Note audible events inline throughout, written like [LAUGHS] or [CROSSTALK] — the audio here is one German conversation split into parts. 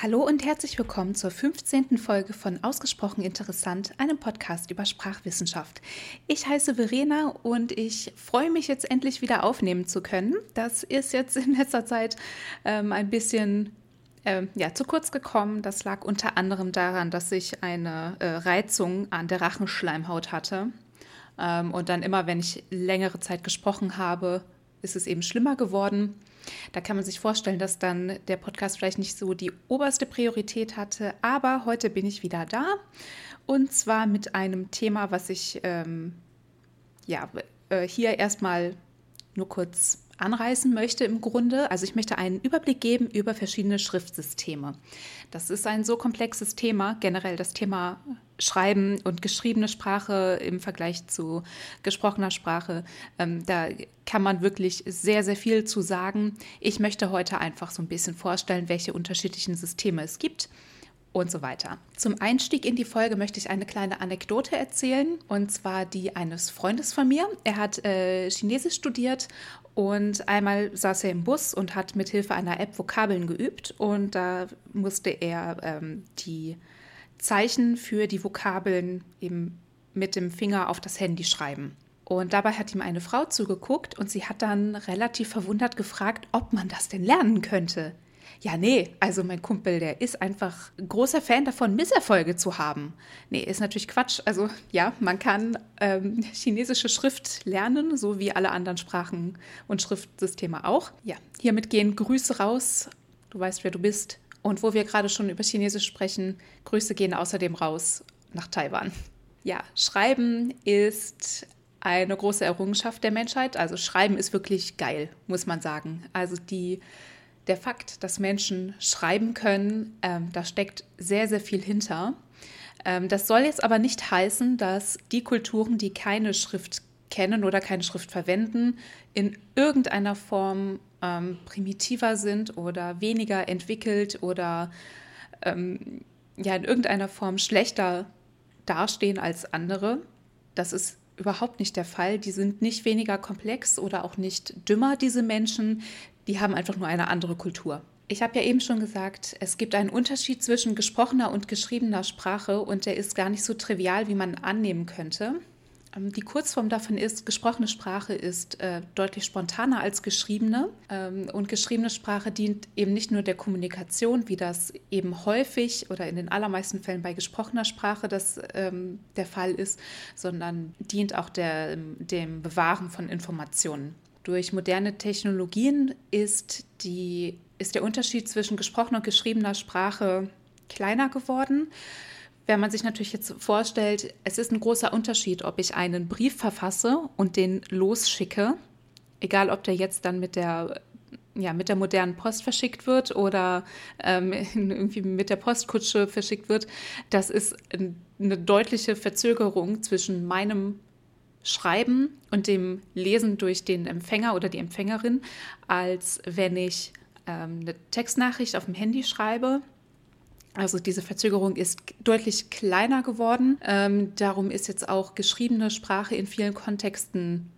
Hallo und herzlich willkommen zur 15. Folge von Ausgesprochen Interessant, einem Podcast über Sprachwissenschaft. Ich heiße Verena und ich freue mich jetzt endlich wieder aufnehmen zu können. Das ist jetzt in letzter Zeit ähm, ein bisschen äh, ja, zu kurz gekommen. Das lag unter anderem daran, dass ich eine äh, Reizung an der Rachenschleimhaut hatte. Ähm, und dann immer, wenn ich längere Zeit gesprochen habe, ist es eben schlimmer geworden. Da kann man sich vorstellen, dass dann der Podcast vielleicht nicht so die oberste Priorität hatte, aber heute bin ich wieder da. Und zwar mit einem Thema, was ich ähm, ja, äh, hier erstmal nur kurz anreißen möchte im Grunde. Also ich möchte einen Überblick geben über verschiedene Schriftsysteme. Das ist ein so komplexes Thema, generell das Thema Schreiben und geschriebene Sprache im Vergleich zu gesprochener Sprache. Ähm, da kann man wirklich sehr, sehr viel zu sagen. Ich möchte heute einfach so ein bisschen vorstellen, welche unterschiedlichen Systeme es gibt und so weiter. Zum Einstieg in die Folge möchte ich eine kleine Anekdote erzählen und zwar die eines Freundes von mir. Er hat äh, Chinesisch studiert und einmal saß er im Bus und hat mit Hilfe einer App Vokabeln geübt und da musste er ähm, die Zeichen für die Vokabeln eben mit dem Finger auf das Handy schreiben. Und dabei hat ihm eine Frau zugeguckt und sie hat dann relativ verwundert gefragt, ob man das denn lernen könnte. Ja, nee, also mein Kumpel, der ist einfach großer Fan davon, Misserfolge zu haben. Nee, ist natürlich Quatsch. Also ja, man kann ähm, chinesische Schrift lernen, so wie alle anderen Sprachen und Schriftsysteme auch. Ja, hiermit gehen Grüße raus. Du weißt, wer du bist. Und wo wir gerade schon über Chinesisch sprechen, Grüße gehen außerdem raus nach Taiwan. Ja, Schreiben ist eine große Errungenschaft der Menschheit. Also Schreiben ist wirklich geil, muss man sagen. Also die der Fakt, dass Menschen schreiben können, ähm, da steckt sehr, sehr viel hinter. Ähm, das soll jetzt aber nicht heißen, dass die Kulturen, die keine Schrift kennen oder keine Schrift verwenden, in irgendeiner Form ähm, primitiver sind oder weniger entwickelt oder ähm, ja in irgendeiner Form schlechter dastehen als andere. Das ist überhaupt nicht der Fall. Die sind nicht weniger komplex oder auch nicht dümmer, diese Menschen die haben einfach nur eine andere Kultur. Ich habe ja eben schon gesagt, es gibt einen Unterschied zwischen gesprochener und geschriebener Sprache und der ist gar nicht so trivial, wie man annehmen könnte. Ähm, die Kurzform davon ist, gesprochene Sprache ist äh, deutlich spontaner als geschriebene. Ähm, und geschriebene Sprache dient eben nicht nur der Kommunikation, wie das eben häufig oder in den allermeisten Fällen bei gesprochener Sprache das ähm, der Fall ist, sondern dient auch der, dem Bewahren von Informationen. Durch moderne Technologien ist, die, ist der Unterschied zwischen gesprochener und geschriebener Sprache kleiner geworden. Wenn man sich natürlich jetzt vorstellt, es ist ein großer Unterschied, ob ich einen Brief verfasse und den losschicke, egal ob der jetzt dann mit der ja, mit der modernen Post verschickt wird oder ähm, [LAUGHS] irgendwie mit der Postkutsche verschickt wird, das ist eine deutliche Verzögerung zwischen meinem Schreiben und dem Lesen durch den Empfänger oder die Empfängerin, als wenn ich ähm, eine Textnachricht auf dem Handy schreibe. Also diese Verzögerung ist deutlich kleiner geworden. Ähm, darum ist jetzt auch geschriebene Sprache in vielen Kontexten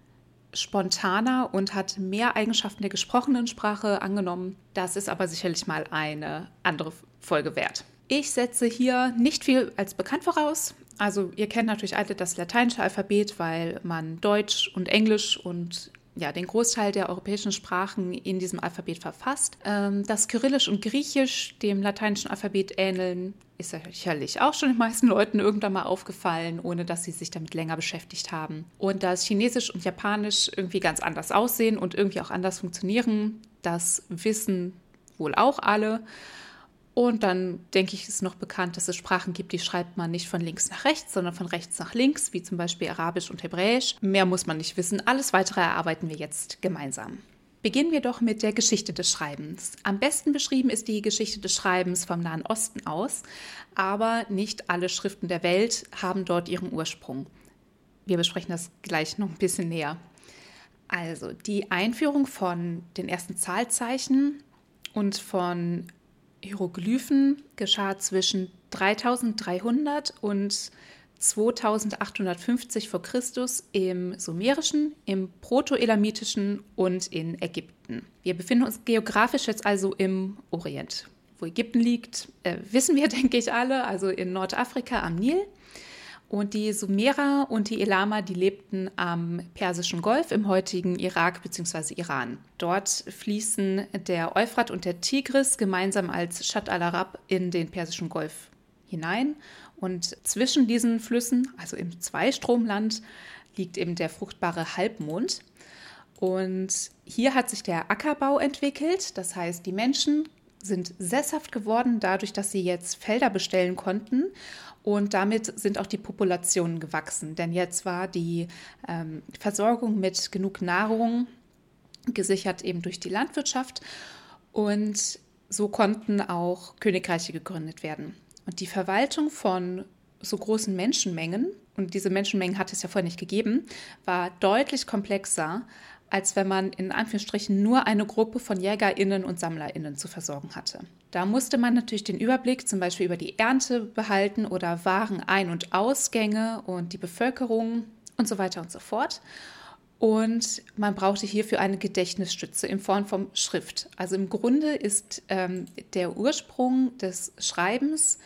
spontaner und hat mehr Eigenschaften der gesprochenen Sprache angenommen. Das ist aber sicherlich mal eine andere Folge wert. Ich setze hier nicht viel als bekannt voraus. Also ihr kennt natürlich alle das lateinische Alphabet, weil man Deutsch und Englisch und ja, den Großteil der europäischen Sprachen in diesem Alphabet verfasst. Ähm, dass Kyrillisch und Griechisch dem lateinischen Alphabet ähneln, ist sicherlich auch schon den meisten Leuten irgendwann mal aufgefallen, ohne dass sie sich damit länger beschäftigt haben. Und dass Chinesisch und Japanisch irgendwie ganz anders aussehen und irgendwie auch anders funktionieren, das wissen wohl auch alle. Und dann denke ich, ist noch bekannt, dass es Sprachen gibt, die schreibt man nicht von links nach rechts, sondern von rechts nach links, wie zum Beispiel Arabisch und Hebräisch. Mehr muss man nicht wissen. Alles weitere erarbeiten wir jetzt gemeinsam. Beginnen wir doch mit der Geschichte des Schreibens. Am besten beschrieben ist die Geschichte des Schreibens vom Nahen Osten aus, aber nicht alle Schriften der Welt haben dort ihren Ursprung. Wir besprechen das gleich noch ein bisschen näher. Also die Einführung von den ersten Zahlzeichen und von Hieroglyphen geschah zwischen 3300 und 2850 vor Christus im Sumerischen, im Proto-Elamitischen und in Ägypten. Wir befinden uns geografisch jetzt also im Orient. wo Ägypten liegt, äh, wissen wir, [LAUGHS] denke ich, alle, also in Nordafrika am Nil. Und die Sumerer und die Elama, die lebten am Persischen Golf im heutigen Irak bzw. Iran. Dort fließen der Euphrat und der Tigris gemeinsam als Shat al-Arab in den Persischen Golf hinein. Und zwischen diesen Flüssen, also im Zweistromland, liegt eben der fruchtbare Halbmond. Und hier hat sich der Ackerbau entwickelt. Das heißt, die Menschen sind sesshaft geworden dadurch, dass sie jetzt Felder bestellen konnten. Und damit sind auch die Populationen gewachsen. Denn jetzt war die ähm, Versorgung mit genug Nahrung gesichert eben durch die Landwirtschaft. Und so konnten auch Königreiche gegründet werden. Und die Verwaltung von so großen Menschenmengen, und diese Menschenmengen hat es ja vorher nicht gegeben, war deutlich komplexer als wenn man in Anführungsstrichen nur eine Gruppe von JägerInnen und SammlerInnen zu versorgen hatte. Da musste man natürlich den Überblick zum Beispiel über die Ernte behalten oder Waren-Ein- und Ausgänge und die Bevölkerung und so weiter und so fort. Und man brauchte hierfür eine Gedächtnisstütze in Form von Schrift. Also im Grunde ist ähm, der Ursprung des Schreibens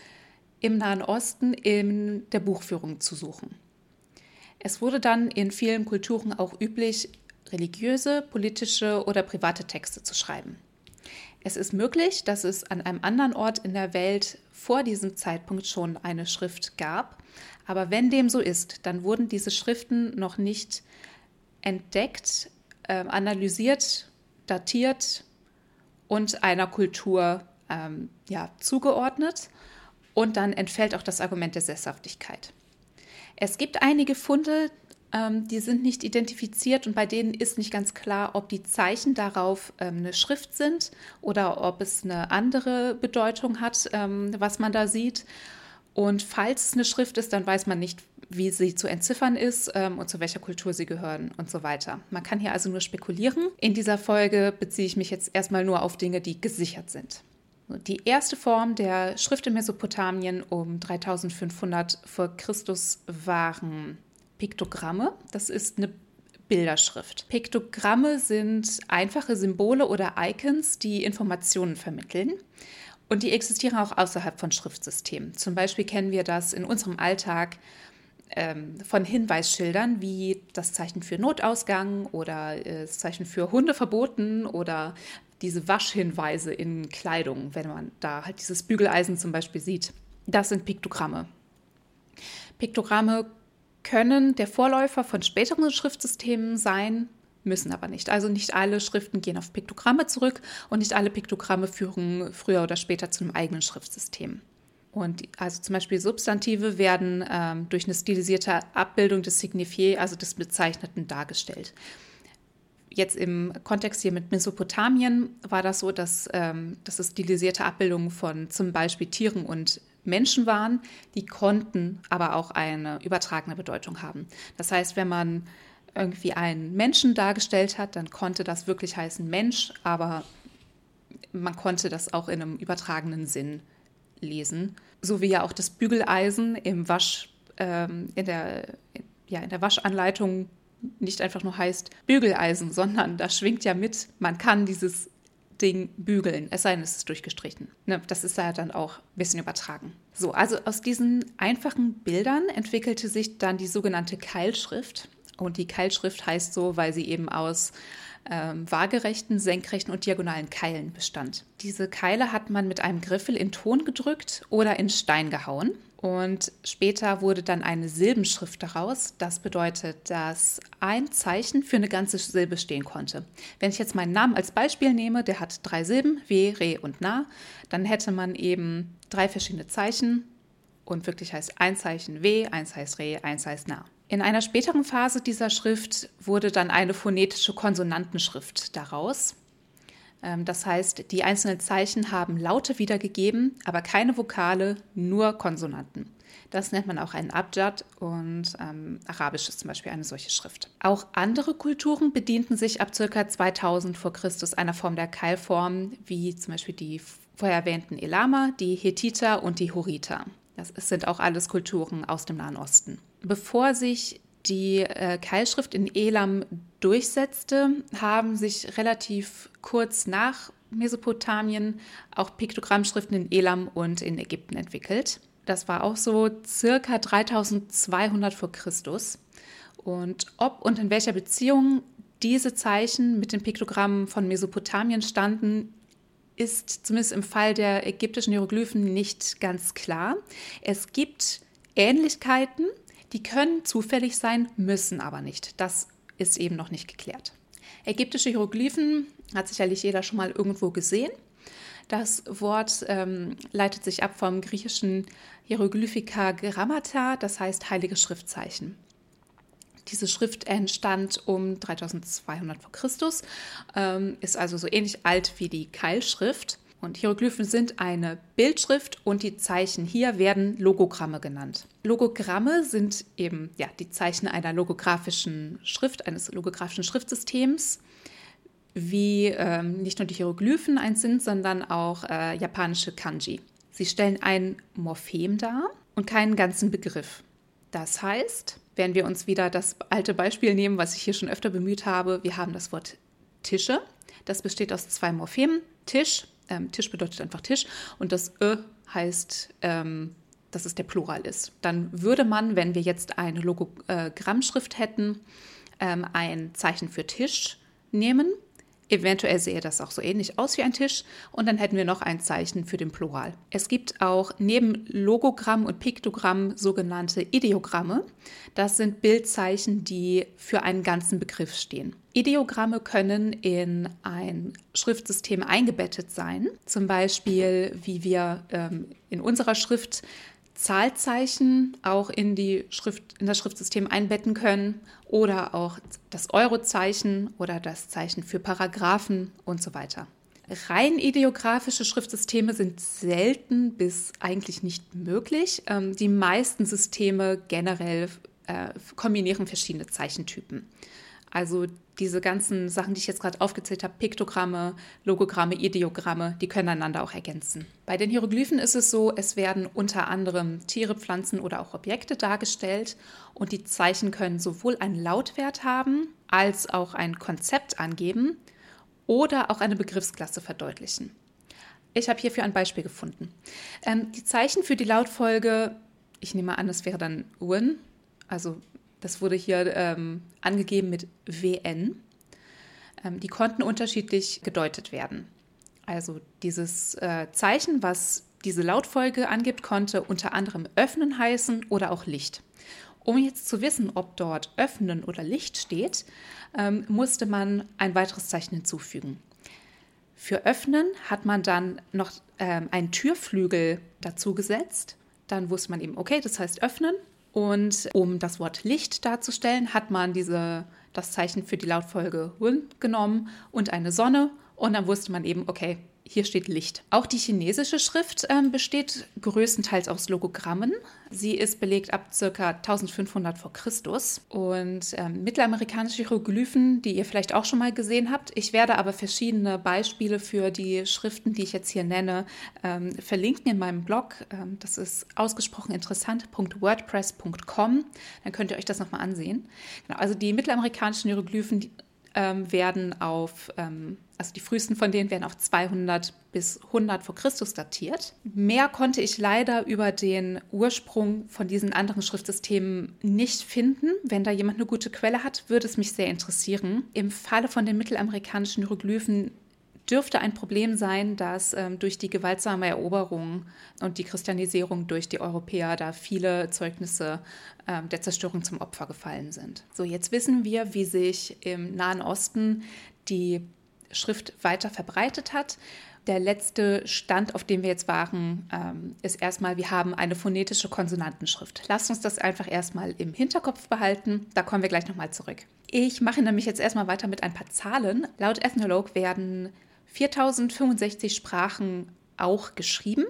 im Nahen Osten in der Buchführung zu suchen. Es wurde dann in vielen Kulturen auch üblich, religiöse, politische oder private Texte zu schreiben. Es ist möglich, dass es an einem anderen Ort in der Welt vor diesem Zeitpunkt schon eine Schrift gab, aber wenn dem so ist, dann wurden diese Schriften noch nicht entdeckt, äh, analysiert, datiert und einer Kultur ähm, ja, zugeordnet und dann entfällt auch das Argument der Sesshaftigkeit. Es gibt einige Funde, ähm, die sind nicht identifiziert und bei denen ist nicht ganz klar, ob die Zeichen darauf ähm, eine Schrift sind oder ob es eine andere Bedeutung hat, ähm, was man da sieht. Und falls es eine Schrift ist, dann weiß man nicht, wie sie zu entziffern ist ähm, und zu welcher Kultur sie gehören und so weiter. Man kann hier also nur spekulieren. In dieser Folge beziehe ich mich jetzt erstmal nur auf Dinge, die gesichert sind. Die erste Form der Schrift in Mesopotamien um 3500 vor Christus waren Piktogramme. Das ist eine Bilderschrift. Piktogramme sind einfache Symbole oder Icons, die Informationen vermitteln. Und die existieren auch außerhalb von Schriftsystemen. Zum Beispiel kennen wir das in unserem Alltag ähm, von Hinweisschildern wie das Zeichen für Notausgang oder äh, das Zeichen für Hunde verboten oder diese Waschhinweise in Kleidung, wenn man da halt dieses Bügeleisen zum Beispiel sieht. Das sind Piktogramme. Piktogramme können der Vorläufer von späteren Schriftsystemen sein, müssen aber nicht. Also nicht alle Schriften gehen auf Piktogramme zurück und nicht alle Piktogramme führen früher oder später zu einem eigenen Schriftsystem. Und also zum Beispiel Substantive werden ähm, durch eine stilisierte Abbildung des Signifier, also des Bezeichneten, dargestellt. Jetzt im Kontext hier mit Mesopotamien war das so, dass, ähm, dass stilisierte Abbildungen von zum Beispiel Tieren und Menschen waren, die konnten aber auch eine übertragene Bedeutung haben. Das heißt, wenn man irgendwie einen Menschen dargestellt hat, dann konnte das wirklich heißen Mensch, aber man konnte das auch in einem übertragenen Sinn lesen. So wie ja auch das Bügeleisen im Wasch, ähm, in, der, ja, in der Waschanleitung nicht einfach nur heißt Bügeleisen, [LAUGHS] sondern da schwingt ja mit, man kann dieses Ding bügeln, es sei denn, es ist durchgestrichen. Ne, das ist ja dann auch ein bisschen übertragen. So, also aus diesen einfachen Bildern entwickelte sich dann die sogenannte Keilschrift. Und die Keilschrift heißt so, weil sie eben aus ähm, waagerechten, senkrechten und diagonalen Keilen bestand. Diese Keile hat man mit einem Griffel in Ton gedrückt oder in Stein gehauen. Und später wurde dann eine Silbenschrift daraus. Das bedeutet, dass ein Zeichen für eine ganze Silbe stehen konnte. Wenn ich jetzt meinen Namen als Beispiel nehme, der hat drei Silben, W, Re und Na, dann hätte man eben drei verschiedene Zeichen und wirklich heißt ein Zeichen W, eins heißt Re, eins heißt Na. In einer späteren Phase dieser Schrift wurde dann eine phonetische Konsonantenschrift daraus. Ähm, das heißt, die einzelnen Zeichen haben Laute wiedergegeben, aber keine Vokale, nur Konsonanten. Das nennt man auch einen Abjad und ähm, Arabisch ist zum Beispiel eine solche Schrift. Auch andere Kulturen bedienten sich ab ca. 2000 vor Christus einer Form der Keilform, wie zum Beispiel die vorher erwähnten Elama, die Hethiter und die Horiter. Das sind auch alles Kulturen aus dem Nahen Osten. Bevor sich die äh, Keilschrift in Elam durchsetzte, haben sich relativ kurz nach Mesopotamien auch Piktogrammschriften in Elam und in Ägypten entwickelt. Das war auch so circa 3200 vor Christus. Und ob und in welcher Beziehung diese Zeichen mit den Piktogrammen von Mesopotamien standen, ist zumindest im Fall der ägyptischen Hieroglyphen nicht ganz klar. Es gibt Ähnlichkeiten, die können zufällig sein, müssen aber nicht. Das ist eben noch nicht geklärt. Ägyptische Hieroglyphen hat sicherlich jeder schon mal irgendwo gesehen. Das Wort ähm, leitet sich ab vom griechischen Hieroglyphika Grammata, das heißt heilige Schriftzeichen. Diese Schrift entstand um 3200 vor Christus, ähm, ist also so ähnlich alt wie die Keilschrift. Und Hieroglyphen sind eine Bildschrift und die Zeichen hier werden Logogramme genannt. Logogramme sind eben ja, die Zeichen einer logografischen Schrift, eines logografischen Schriftsystems, wie ähm, nicht nur die Hieroglyphen eins sind, sondern auch äh, japanische Kanji. Sie stellen ein Morphem dar und keinen ganzen Begriff. Das heißt, wenn wir uns wieder das alte Beispiel nehmen, was ich hier schon öfter bemüht habe, wir haben das Wort Tische. Das besteht aus zwei Morphemen. Tisch, ähm, Tisch bedeutet einfach Tisch und das Ö heißt, ähm, dass es der Plural ist. Dann würde man, wenn wir jetzt eine Logogrammschrift hätten, ähm, ein Zeichen für Tisch nehmen Eventuell sähe das auch so ähnlich aus wie ein Tisch und dann hätten wir noch ein Zeichen für den Plural. Es gibt auch neben Logogramm und Piktogramm sogenannte Ideogramme. Das sind Bildzeichen, die für einen ganzen Begriff stehen. Ideogramme können in ein Schriftsystem eingebettet sein, zum Beispiel wie wir ähm, in unserer Schrift Zahlzeichen auch in, die Schrift, in das Schriftsystem einbetten können oder auch das Eurozeichen oder das Zeichen für Paragraphen und so weiter. Rein ideografische Schriftsysteme sind selten bis eigentlich nicht möglich. Ähm, die meisten Systeme generell äh, kombinieren verschiedene Zeichentypen. Also diese ganzen Sachen, die ich jetzt gerade aufgezählt habe, Piktogramme, Logogramme, Ideogramme, die können einander auch ergänzen. Bei den Hieroglyphen ist es so, es werden unter anderem Tiere, Pflanzen oder auch Objekte dargestellt und die Zeichen können sowohl einen Lautwert haben als auch ein Konzept angeben oder auch eine Begriffsklasse verdeutlichen. Ich habe hierfür ein Beispiel gefunden. Ähm, die Zeichen für die Lautfolge, ich nehme an, das wäre dann Win, also das wurde hier ähm, angegeben mit WN. Ähm, die konnten unterschiedlich gedeutet werden. Also dieses äh, Zeichen, was diese Lautfolge angibt, konnte unter anderem öffnen heißen oder auch Licht. Um jetzt zu wissen, ob dort öffnen oder Licht steht, ähm, musste man ein weiteres Zeichen hinzufügen. Für öffnen hat man dann noch ähm, einen Türflügel dazu gesetzt. Dann wusste man eben, okay, das heißt öffnen. Und um das Wort Licht darzustellen, hat man diese, das Zeichen für die Lautfolge Hun genommen und eine Sonne. Und dann wusste man eben, okay, hier steht Licht. Auch die chinesische Schrift ähm, besteht größtenteils aus Logogrammen. Sie ist belegt ab ca. 1500 vor Christus. Und ähm, mittelamerikanische Hieroglyphen, die ihr vielleicht auch schon mal gesehen habt. Ich werde aber verschiedene Beispiele für die Schriften, die ich jetzt hier nenne, ähm, verlinken in meinem Blog. Ähm, das ist ausgesprochen interessant.wordpress.com. Dann könnt ihr euch das nochmal ansehen. Genau, also die mittelamerikanischen Hieroglyphen, die, ähm, werden auf, ähm, also die frühesten von denen werden auf 200 bis 100 vor Christus datiert. Mehr konnte ich leider über den Ursprung von diesen anderen Schriftsystemen nicht finden. Wenn da jemand eine gute Quelle hat, würde es mich sehr interessieren. Im Falle von den mittelamerikanischen Hieroglyphen dürfte ein Problem sein, dass ähm, durch die gewaltsame Eroberung und die Christianisierung durch die Europäer da viele Zeugnisse ähm, der Zerstörung zum Opfer gefallen sind. So, jetzt wissen wir, wie sich im Nahen Osten die Schrift weiter verbreitet hat. Der letzte Stand, auf dem wir jetzt waren, ähm, ist erstmal, wir haben eine phonetische Konsonantenschrift. Lasst uns das einfach erstmal im Hinterkopf behalten. Da kommen wir gleich nochmal zurück. Ich mache nämlich jetzt erstmal weiter mit ein paar Zahlen. Laut Ethnologue werden 4065 Sprachen auch geschrieben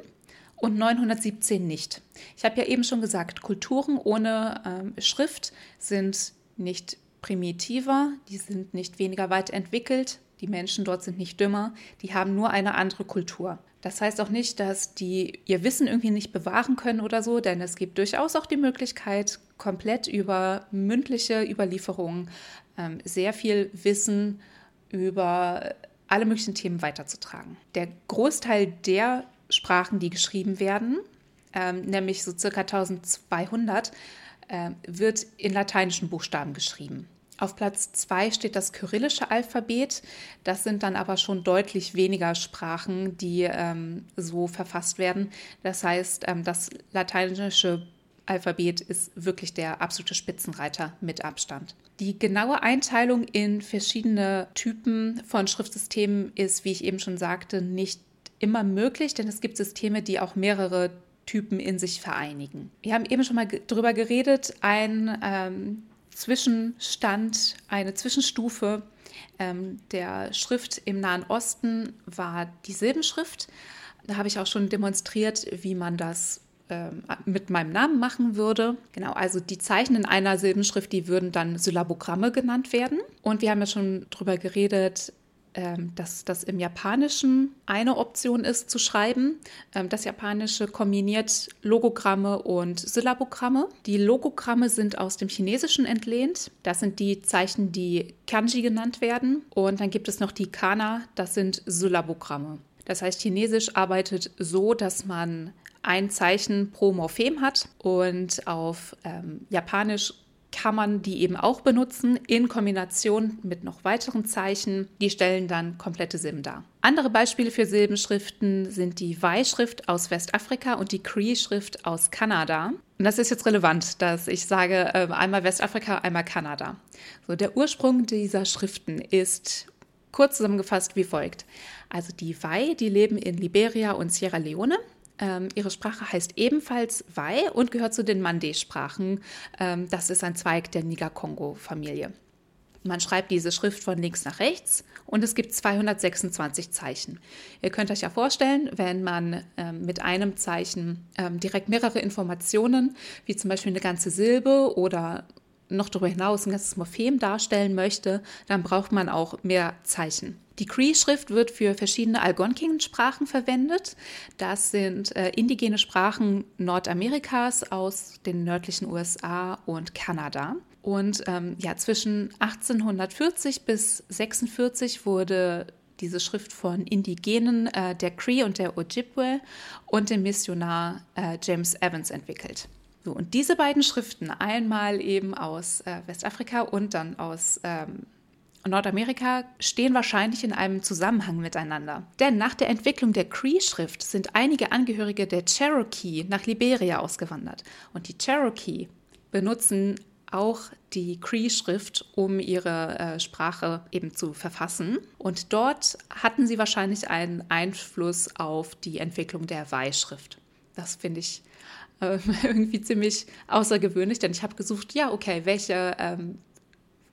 und 917 nicht. Ich habe ja eben schon gesagt, Kulturen ohne ähm, Schrift sind nicht primitiver, die sind nicht weniger weit entwickelt, die Menschen dort sind nicht dümmer, die haben nur eine andere Kultur. Das heißt auch nicht, dass die ihr Wissen irgendwie nicht bewahren können oder so, denn es gibt durchaus auch die Möglichkeit, komplett über mündliche Überlieferungen ähm, sehr viel Wissen über alle möglichen Themen weiterzutragen. Der Großteil der Sprachen, die geschrieben werden, ähm, nämlich so circa 1200, äh, wird in lateinischen Buchstaben geschrieben. Auf Platz 2 steht das kyrillische Alphabet. Das sind dann aber schon deutlich weniger Sprachen, die ähm, so verfasst werden. Das heißt, ähm, das lateinische Alphabet ist wirklich der absolute Spitzenreiter mit Abstand. Die genaue Einteilung in verschiedene Typen von Schriftsystemen ist, wie ich eben schon sagte, nicht immer möglich, denn es gibt Systeme, die auch mehrere Typen in sich vereinigen. Wir haben eben schon mal darüber geredet, ein ähm, Zwischenstand, eine Zwischenstufe ähm, der Schrift im Nahen Osten war die Silbenschrift. Da habe ich auch schon demonstriert, wie man das mit meinem Namen machen würde. Genau, also die Zeichen in einer Silbenschrift, die würden dann Syllabogramme genannt werden. Und wir haben ja schon darüber geredet, ähm, dass das im Japanischen eine Option ist zu schreiben. Ähm, das Japanische kombiniert Logogramme und Syllabogramme. Die Logogramme sind aus dem Chinesischen entlehnt. Das sind die Zeichen, die Kanji genannt werden. Und dann gibt es noch die Kana, das sind Syllabogramme. Das heißt, Chinesisch arbeitet so, dass man ein Zeichen pro Morphem hat und auf ähm, Japanisch kann man die eben auch benutzen in Kombination mit noch weiteren Zeichen. Die stellen dann komplette Silben dar. Andere Beispiele für Silbenschriften sind die Wei-Schrift aus Westafrika und die Cree-Schrift aus Kanada. Und das ist jetzt relevant, dass ich sage, äh, einmal Westafrika, einmal Kanada. So, der Ursprung dieser Schriften ist kurz zusammengefasst wie folgt. Also die Wei, die leben in Liberia und Sierra Leone ähm, ihre Sprache heißt ebenfalls Wai und gehört zu den Mandé-Sprachen. Ähm, das ist ein Zweig der Niger-Kongo-Familie. Man schreibt diese Schrift von links nach rechts und es gibt 226 Zeichen. Ihr könnt euch ja vorstellen, wenn man ähm, mit einem Zeichen ähm, direkt mehrere Informationen, wie zum Beispiel eine ganze Silbe oder noch darüber hinaus ein ganzes Morphem darstellen möchte, dann braucht man auch mehr Zeichen. Die Cree-Schrift wird für verschiedene Algonquin-Sprachen verwendet. Das sind äh, indigene Sprachen Nordamerikas aus den nördlichen USA und Kanada. Und ähm, ja, zwischen 1840 bis 46 wurde diese Schrift von Indigenen äh, der Cree und der Ojibwe und dem Missionar äh, James Evans entwickelt. So, und diese beiden Schriften, einmal eben aus äh, Westafrika und dann aus ähm, Nordamerika, stehen wahrscheinlich in einem Zusammenhang miteinander. Denn nach der Entwicklung der Cree-Schrift sind einige Angehörige der Cherokee nach Liberia ausgewandert. Und die Cherokee benutzen auch die Cree-Schrift, um ihre äh, Sprache eben zu verfassen. Und dort hatten sie wahrscheinlich einen Einfluss auf die Entwicklung der Wei-Schrift. Das finde ich äh, [LAUGHS] irgendwie ziemlich außergewöhnlich, denn ich habe gesucht, ja, okay, welche, ähm,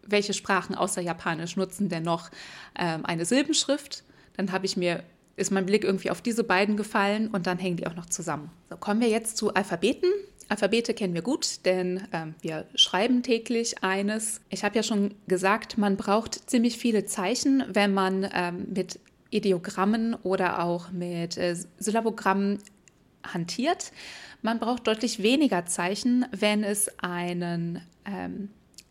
welche Sprachen außer Japanisch nutzen denn noch ähm, eine Silbenschrift? Dann habe ich mir ist mein Blick irgendwie auf diese beiden gefallen und dann hängen die auch noch zusammen. So, kommen wir jetzt zu Alphabeten. Alphabete kennen wir gut, denn ähm, wir schreiben täglich eines. Ich habe ja schon gesagt, man braucht ziemlich viele Zeichen, wenn man ähm, mit Ideogrammen oder auch mit äh, Syllabogrammen hantiert. Man braucht deutlich weniger Zeichen, wenn es einen, ähm,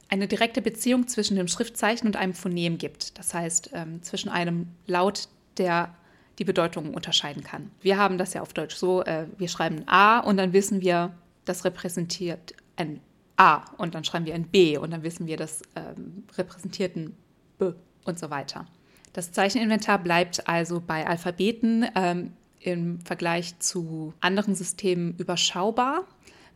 eine direkte Beziehung zwischen dem Schriftzeichen und einem Phonem gibt. Das heißt, ähm, zwischen einem Laut, der die Bedeutung unterscheiden kann. Wir haben das ja auf Deutsch so, äh, wir schreiben A und dann wissen wir, das repräsentiert ein A und dann schreiben wir ein B und dann wissen wir, das ähm, repräsentiert ein B und so weiter. Das Zeicheninventar bleibt also bei Alphabeten ähm, im Vergleich zu anderen Systemen überschaubar.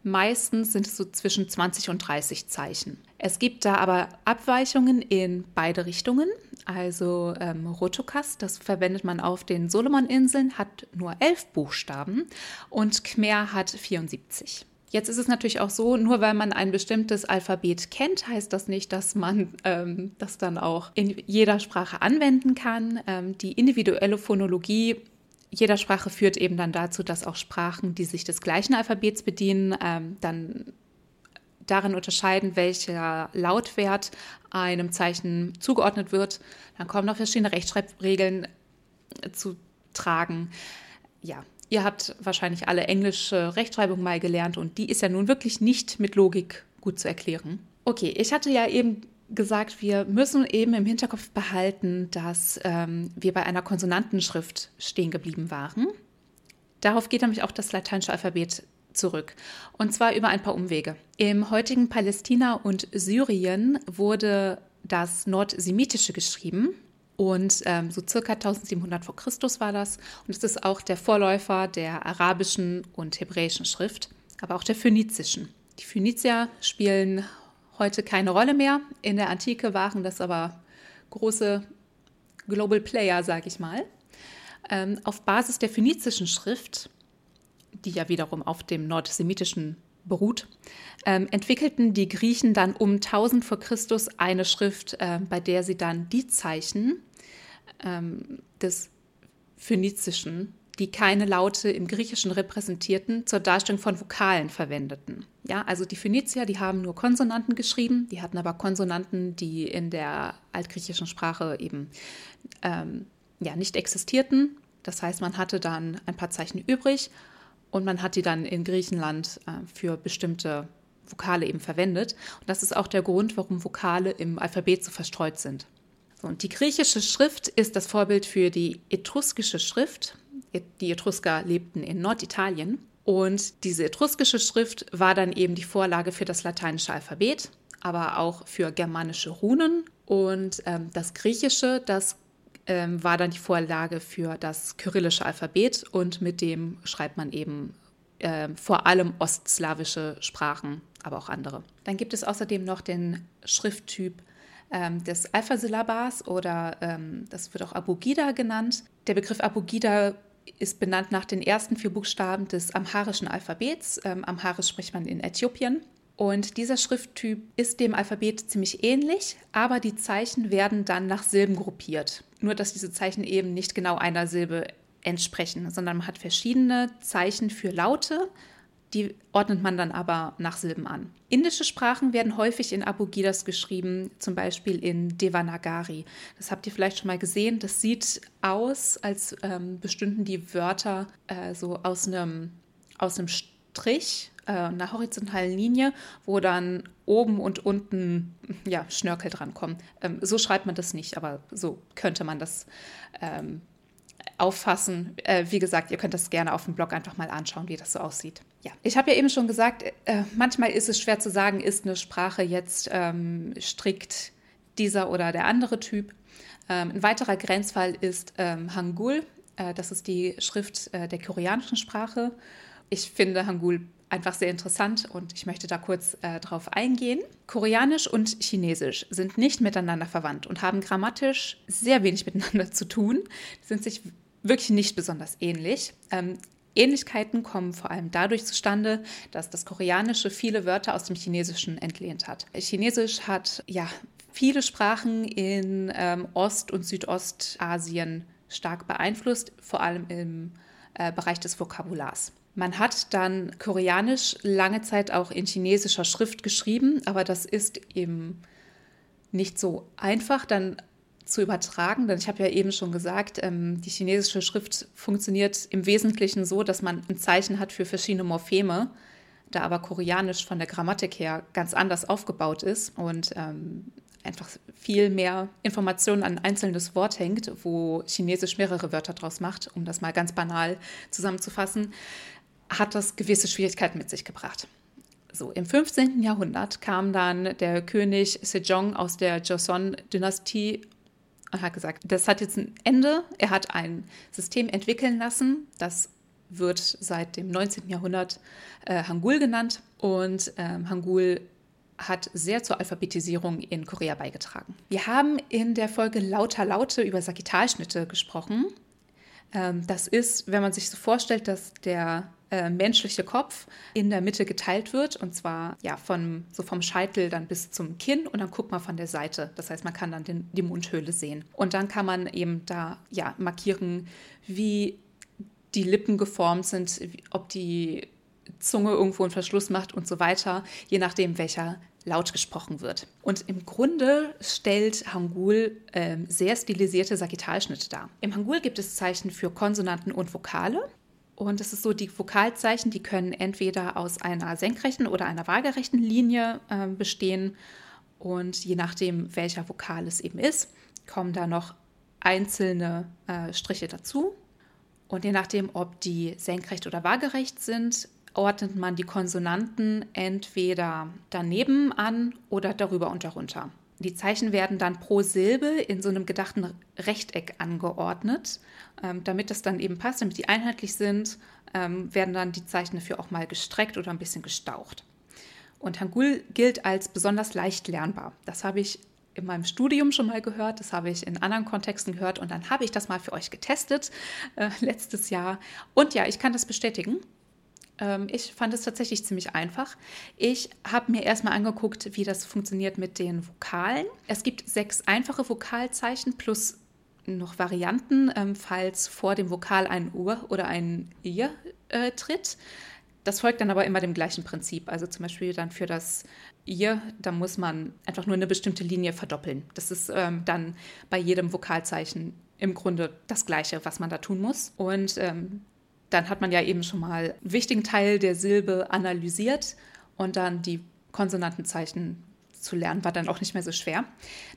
Meistens sind es so zwischen 20 und 30 Zeichen. Es gibt da aber Abweichungen in beide Richtungen. Also ähm, Rotokas, das verwendet man auf den Solomoninseln, hat nur elf Buchstaben und Khmer hat 74. Jetzt ist es natürlich auch so, nur weil man ein bestimmtes Alphabet kennt, heißt das nicht, dass man ähm, das dann auch in jeder Sprache anwenden kann. Ähm, die individuelle Phonologie jeder Sprache führt eben dann dazu, dass auch Sprachen, die sich des gleichen Alphabets bedienen, ähm, dann darin unterscheiden, welcher Lautwert einem Zeichen zugeordnet wird. Dann kommen noch verschiedene Rechtschreibregeln zu tragen. Ja, ihr habt wahrscheinlich alle englische Rechtschreibung mal gelernt und die ist ja nun wirklich nicht mit Logik gut zu erklären. Okay, ich hatte ja eben gesagt, wir müssen eben im Hinterkopf behalten, dass ähm, wir bei einer Konsonantenschrift stehen geblieben waren. Darauf geht nämlich auch das lateinische Alphabet zurück. Und zwar über ein paar Umwege. Im heutigen Palästina und Syrien wurde das Nordsemitische geschrieben. Und ähm, so circa 1700 vor Christus war das. Und es ist auch der Vorläufer der arabischen und hebräischen Schrift, aber auch der phönizischen. Die Phönizier spielen heute keine Rolle mehr. In der Antike waren das aber große Global Player, sage ich mal. Ähm, auf Basis der phönizischen Schrift, die ja wiederum auf dem nordsemitischen beruht, ähm, entwickelten die Griechen dann um 1000 vor Christus eine Schrift, äh, bei der sie dann die Zeichen ähm, des Phönizischen die keine Laute im Griechischen repräsentierten, zur Darstellung von Vokalen verwendeten. Ja, also die Phönizier, die haben nur Konsonanten geschrieben, die hatten aber Konsonanten, die in der altgriechischen Sprache eben ähm, ja, nicht existierten. Das heißt, man hatte dann ein paar Zeichen übrig und man hat die dann in Griechenland äh, für bestimmte Vokale eben verwendet. Und das ist auch der Grund, warum Vokale im Alphabet so verstreut sind. Und die griechische Schrift ist das Vorbild für die etruskische Schrift die Etrusker lebten in Norditalien. Und diese etruskische Schrift war dann eben die Vorlage für das lateinische Alphabet, aber auch für germanische Runen. Und ähm, das Griechische, das ähm, war dann die Vorlage für das kyrillische Alphabet und mit dem schreibt man eben äh, vor allem ostslawische Sprachen, aber auch andere. Dann gibt es außerdem noch den Schrifttyp ähm, des Alphasyllabars oder ähm, das wird auch Abugida genannt. Der Begriff Abugida ist benannt nach den ersten vier Buchstaben des amharischen Alphabets. Ähm, Amharisch spricht man in Äthiopien. Und dieser Schrifttyp ist dem Alphabet ziemlich ähnlich, aber die Zeichen werden dann nach Silben gruppiert. Nur dass diese Zeichen eben nicht genau einer Silbe entsprechen, sondern man hat verschiedene Zeichen für Laute die ordnet man dann aber nach Silben an. Indische Sprachen werden häufig in Abogidas geschrieben, zum Beispiel in Devanagari. Das habt ihr vielleicht schon mal gesehen. Das sieht aus, als ähm, bestünden die Wörter äh, so aus einem, aus Strich, äh, einer horizontalen Linie, wo dann oben und unten ja, Schnörkel drankommen. Ähm, so schreibt man das nicht, aber so könnte man das ähm, auffassen. Äh, wie gesagt, ihr könnt das gerne auf dem Blog einfach mal anschauen, wie das so aussieht. Ja, ich habe ja eben schon gesagt, äh, manchmal ist es schwer zu sagen, ist eine Sprache jetzt ähm, strikt dieser oder der andere Typ. Ähm, ein weiterer Grenzfall ist ähm, Hangul. Äh, das ist die Schrift äh, der koreanischen Sprache. Ich finde Hangul einfach sehr interessant und ich möchte da kurz äh, drauf eingehen. Koreanisch und Chinesisch sind nicht miteinander verwandt und haben grammatisch sehr wenig [LAUGHS] miteinander zu tun. Sind sich wirklich nicht besonders ähnlich. Ähm, Ähnlichkeiten kommen vor allem dadurch zustande, dass das Koreanische viele Wörter aus dem Chinesischen entlehnt hat. Chinesisch hat ja viele Sprachen in ähm, Ost- und Südostasien stark beeinflusst, vor allem im äh, Bereich des Vokabulars. Man hat dann Koreanisch lange Zeit auch in chinesischer Schrift geschrieben, aber das ist eben nicht so einfach. Dann zu übertragen, denn ich habe ja eben schon gesagt, ähm, die chinesische Schrift funktioniert im Wesentlichen so, dass man ein Zeichen hat für verschiedene Morpheme, da aber Koreanisch von der Grammatik her ganz anders aufgebaut ist und ähm, einfach viel mehr Informationen an ein einzelnes Wort hängt, wo Chinesisch mehrere Wörter draus macht, um das mal ganz banal zusammenzufassen, hat das gewisse Schwierigkeiten mit sich gebracht. So, im 15. Jahrhundert kam dann der König Sejong aus der Joseon-Dynastie und hat gesagt, das hat jetzt ein Ende. Er hat ein System entwickeln lassen, das wird seit dem 19. Jahrhundert äh, Hangul genannt. Und ähm, Hangul hat sehr zur Alphabetisierung in Korea beigetragen. Wir haben in der Folge Lauter Laute über Sagittalschnitte gesprochen. Ähm, das ist, wenn man sich so vorstellt, dass der äh, menschliche Kopf in der Mitte geteilt wird und zwar ja von so vom Scheitel dann bis zum Kinn und dann guckt man von der Seite. Das heißt, man kann dann den, die Mundhöhle sehen und dann kann man eben da ja markieren, wie die Lippen geformt sind, ob die Zunge irgendwo einen Verschluss macht und so weiter, je nachdem welcher laut gesprochen wird. Und im Grunde stellt Hangul äh, sehr stilisierte Sagittalschnitte dar. Im Hangul gibt es Zeichen für Konsonanten und Vokale. Und es ist so, die Vokalzeichen, die können entweder aus einer senkrechten oder einer waagerechten Linie äh, bestehen. Und je nachdem, welcher Vokal es eben ist, kommen da noch einzelne äh, Striche dazu. Und je nachdem, ob die senkrecht oder waagerecht sind, ordnet man die Konsonanten entweder daneben an oder darüber und darunter. Die Zeichen werden dann pro Silbe in so einem gedachten Rechteck angeordnet. Ähm, damit das dann eben passt, damit die einheitlich sind, ähm, werden dann die Zeichen dafür auch mal gestreckt oder ein bisschen gestaucht. Und Hangul gilt als besonders leicht lernbar. Das habe ich in meinem Studium schon mal gehört, das habe ich in anderen Kontexten gehört und dann habe ich das mal für euch getestet äh, letztes Jahr. Und ja, ich kann das bestätigen. Ähm, ich fand es tatsächlich ziemlich einfach. Ich habe mir erstmal angeguckt, wie das funktioniert mit den Vokalen. Es gibt sechs einfache Vokalzeichen plus noch Varianten, ähm, falls vor dem Vokal ein U oder ein I äh, tritt. Das folgt dann aber immer dem gleichen Prinzip. Also zum Beispiel dann für das ihr, da muss man einfach nur eine bestimmte Linie verdoppeln. Das ist ähm, dann bei jedem Vokalzeichen im Grunde das Gleiche, was man da tun muss. Und ähm, dann hat man ja eben schon mal einen wichtigen Teil der Silbe analysiert und dann die Konsonantenzeichen zu lernen, war dann auch nicht mehr so schwer.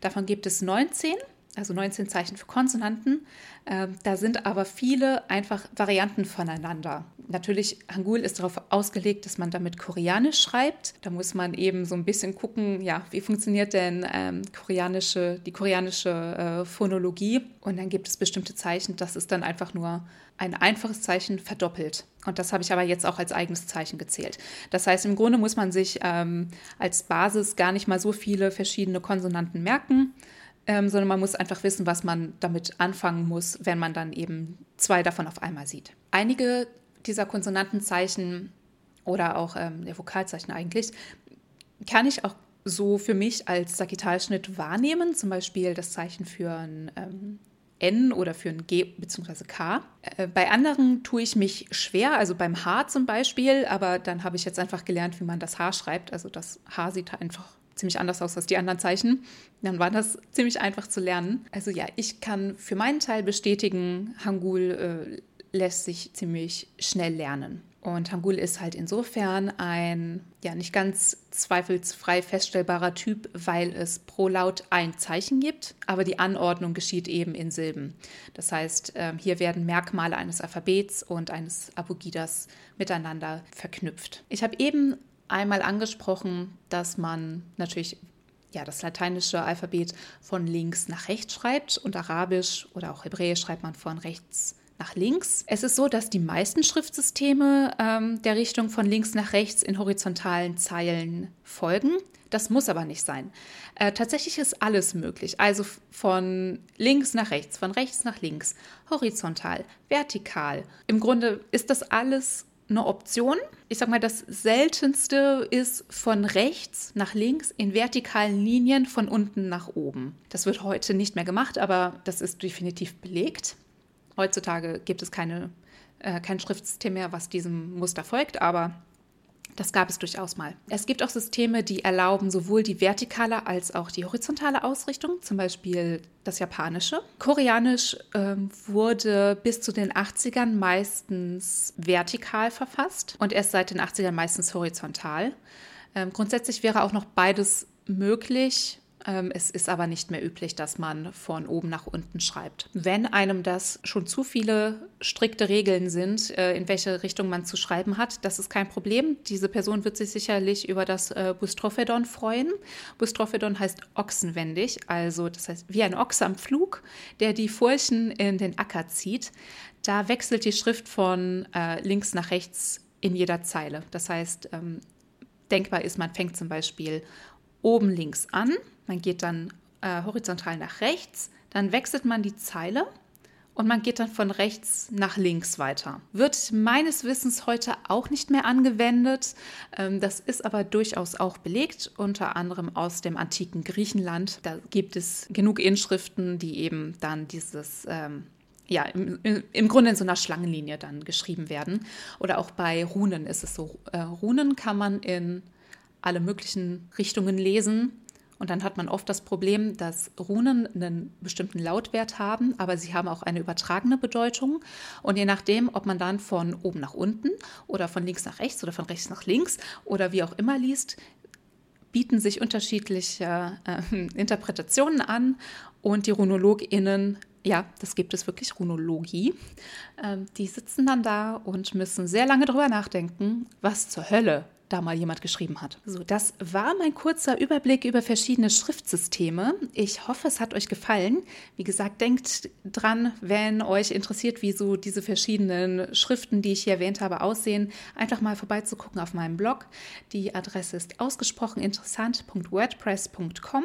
Davon gibt es 19 also 19 Zeichen für Konsonanten. Ähm, da sind aber viele einfach Varianten voneinander. Natürlich, Hangul ist darauf ausgelegt, dass man damit Koreanisch schreibt. Da muss man eben so ein bisschen gucken, ja, wie funktioniert denn ähm, koreanische, die koreanische äh, Phonologie. Und dann gibt es bestimmte Zeichen, das ist dann einfach nur ein einfaches Zeichen verdoppelt. Und das habe ich aber jetzt auch als eigenes Zeichen gezählt. Das heißt, im Grunde muss man sich ähm, als Basis gar nicht mal so viele verschiedene Konsonanten merken ähm, sondern man muss einfach wissen, was man damit anfangen muss, wenn man dann eben zwei davon auf einmal sieht. Einige dieser Konsonantenzeichen oder auch ähm, der Vokalzeichen eigentlich kann ich auch so für mich als Sagittalschnitt wahrnehmen, zum Beispiel das Zeichen für ein ähm, N oder für ein G bzw. K. Äh, bei anderen tue ich mich schwer, also beim H zum Beispiel, aber dann habe ich jetzt einfach gelernt, wie man das H schreibt. Also das H sieht einfach ziemlich anders aus als die anderen Zeichen. Dann war das ziemlich einfach zu lernen. Also ja, ich kann für meinen Teil bestätigen, Hangul äh, lässt sich ziemlich schnell lernen. Und Hangul ist halt insofern ein ja nicht ganz zweifelsfrei feststellbarer Typ, weil es pro Laut ein Zeichen gibt, aber die Anordnung geschieht eben in Silben. Das heißt, ähm, hier werden Merkmale eines Alphabets und eines Abogidas miteinander verknüpft. Ich habe eben einmal angesprochen, dass man natürlich ja, das lateinische Alphabet von links nach rechts schreibt und Arabisch oder auch Hebräisch schreibt man von rechts nach links. Es ist so, dass die meisten Schriftsysteme ähm, der Richtung von links nach rechts in horizontalen Zeilen folgen. Das muss aber nicht sein. Äh, tatsächlich ist alles möglich. Also von links nach rechts, von rechts nach links, horizontal, vertikal. Im Grunde ist das alles eine Option. Ich sage mal, das seltenste ist von rechts nach links in vertikalen Linien von unten nach oben. Das wird heute nicht mehr gemacht, aber das ist definitiv belegt. Heutzutage gibt es keine, äh, kein Schriftsystem mehr, was diesem Muster folgt, aber das gab es durchaus mal. Es gibt auch Systeme, die erlauben sowohl die vertikale als auch die horizontale Ausrichtung, zum Beispiel das Japanische. Koreanisch ähm, wurde bis zu den 80ern meistens vertikal verfasst und erst seit den 80ern meistens horizontal. Ähm, grundsätzlich wäre auch noch beides möglich. Ähm, es ist aber nicht mehr üblich, dass man von oben nach unten schreibt. Wenn einem das schon zu viele strikte Regeln sind, äh, in welche Richtung man zu schreiben hat, das ist kein Problem. Diese Person wird sich sicherlich über das äh, Bustrophodon freuen. Bustrophodon heißt ochsenwendig, also das heißt wie ein Ochse am Flug, der die Furchen in den Acker zieht. Da wechselt die Schrift von äh, links nach rechts in jeder Zeile. Das heißt, ähm, denkbar ist, man fängt zum Beispiel oben links an man geht dann äh, horizontal nach rechts, dann wechselt man die Zeile und man geht dann von rechts nach links weiter. Wird meines Wissens heute auch nicht mehr angewendet. Ähm, das ist aber durchaus auch belegt, unter anderem aus dem antiken Griechenland. Da gibt es genug Inschriften, die eben dann dieses ähm, ja, im, im, Grunde in so einer Schlangenlinie dann geschrieben werden. Oder auch bei Runen ist es so. Äh, Runen kann man in alle möglichen Richtungen lesen. Und dann hat man oft das Problem, dass Runen einen bestimmten Lautwert haben, aber sie haben auch eine übertragene Bedeutung. Und je nachdem, ob man dann von oben nach unten oder von links nach rechts oder von rechts nach links oder wie auch immer liest, bieten sich unterschiedliche äh, Interpretationen an und die RunologInnen ja, das gibt es wirklich, Runologie. Ähm, die sitzen dann da und müssen sehr lange drüber nachdenken, was zur Hölle da mal jemand geschrieben hat. So, das war mein kurzer Überblick über verschiedene Schriftsysteme. Ich hoffe, es hat euch gefallen. Wie gesagt, denkt dran, wenn euch interessiert, wie so diese verschiedenen Schriften, die ich hier erwähnt habe, aussehen, einfach mal vorbeizugucken auf meinem Blog. Die Adresse ist ausgesprocheninteressant.wordpress.com.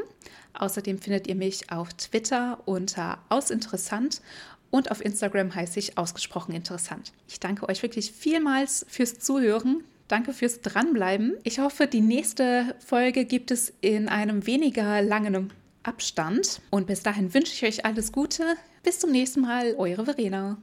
Außerdem findet ihr mich auf Twitter unter ausinteressant und auf Instagram heiße ich ausgesprochen interessant. Ich danke euch wirklich vielmals fürs Zuhören. Danke fürs Dranbleiben. Ich hoffe, die nächste Folge gibt es in einem weniger langen Abstand. Und bis dahin wünsche ich euch alles Gute. Bis zum nächsten Mal, eure Verena.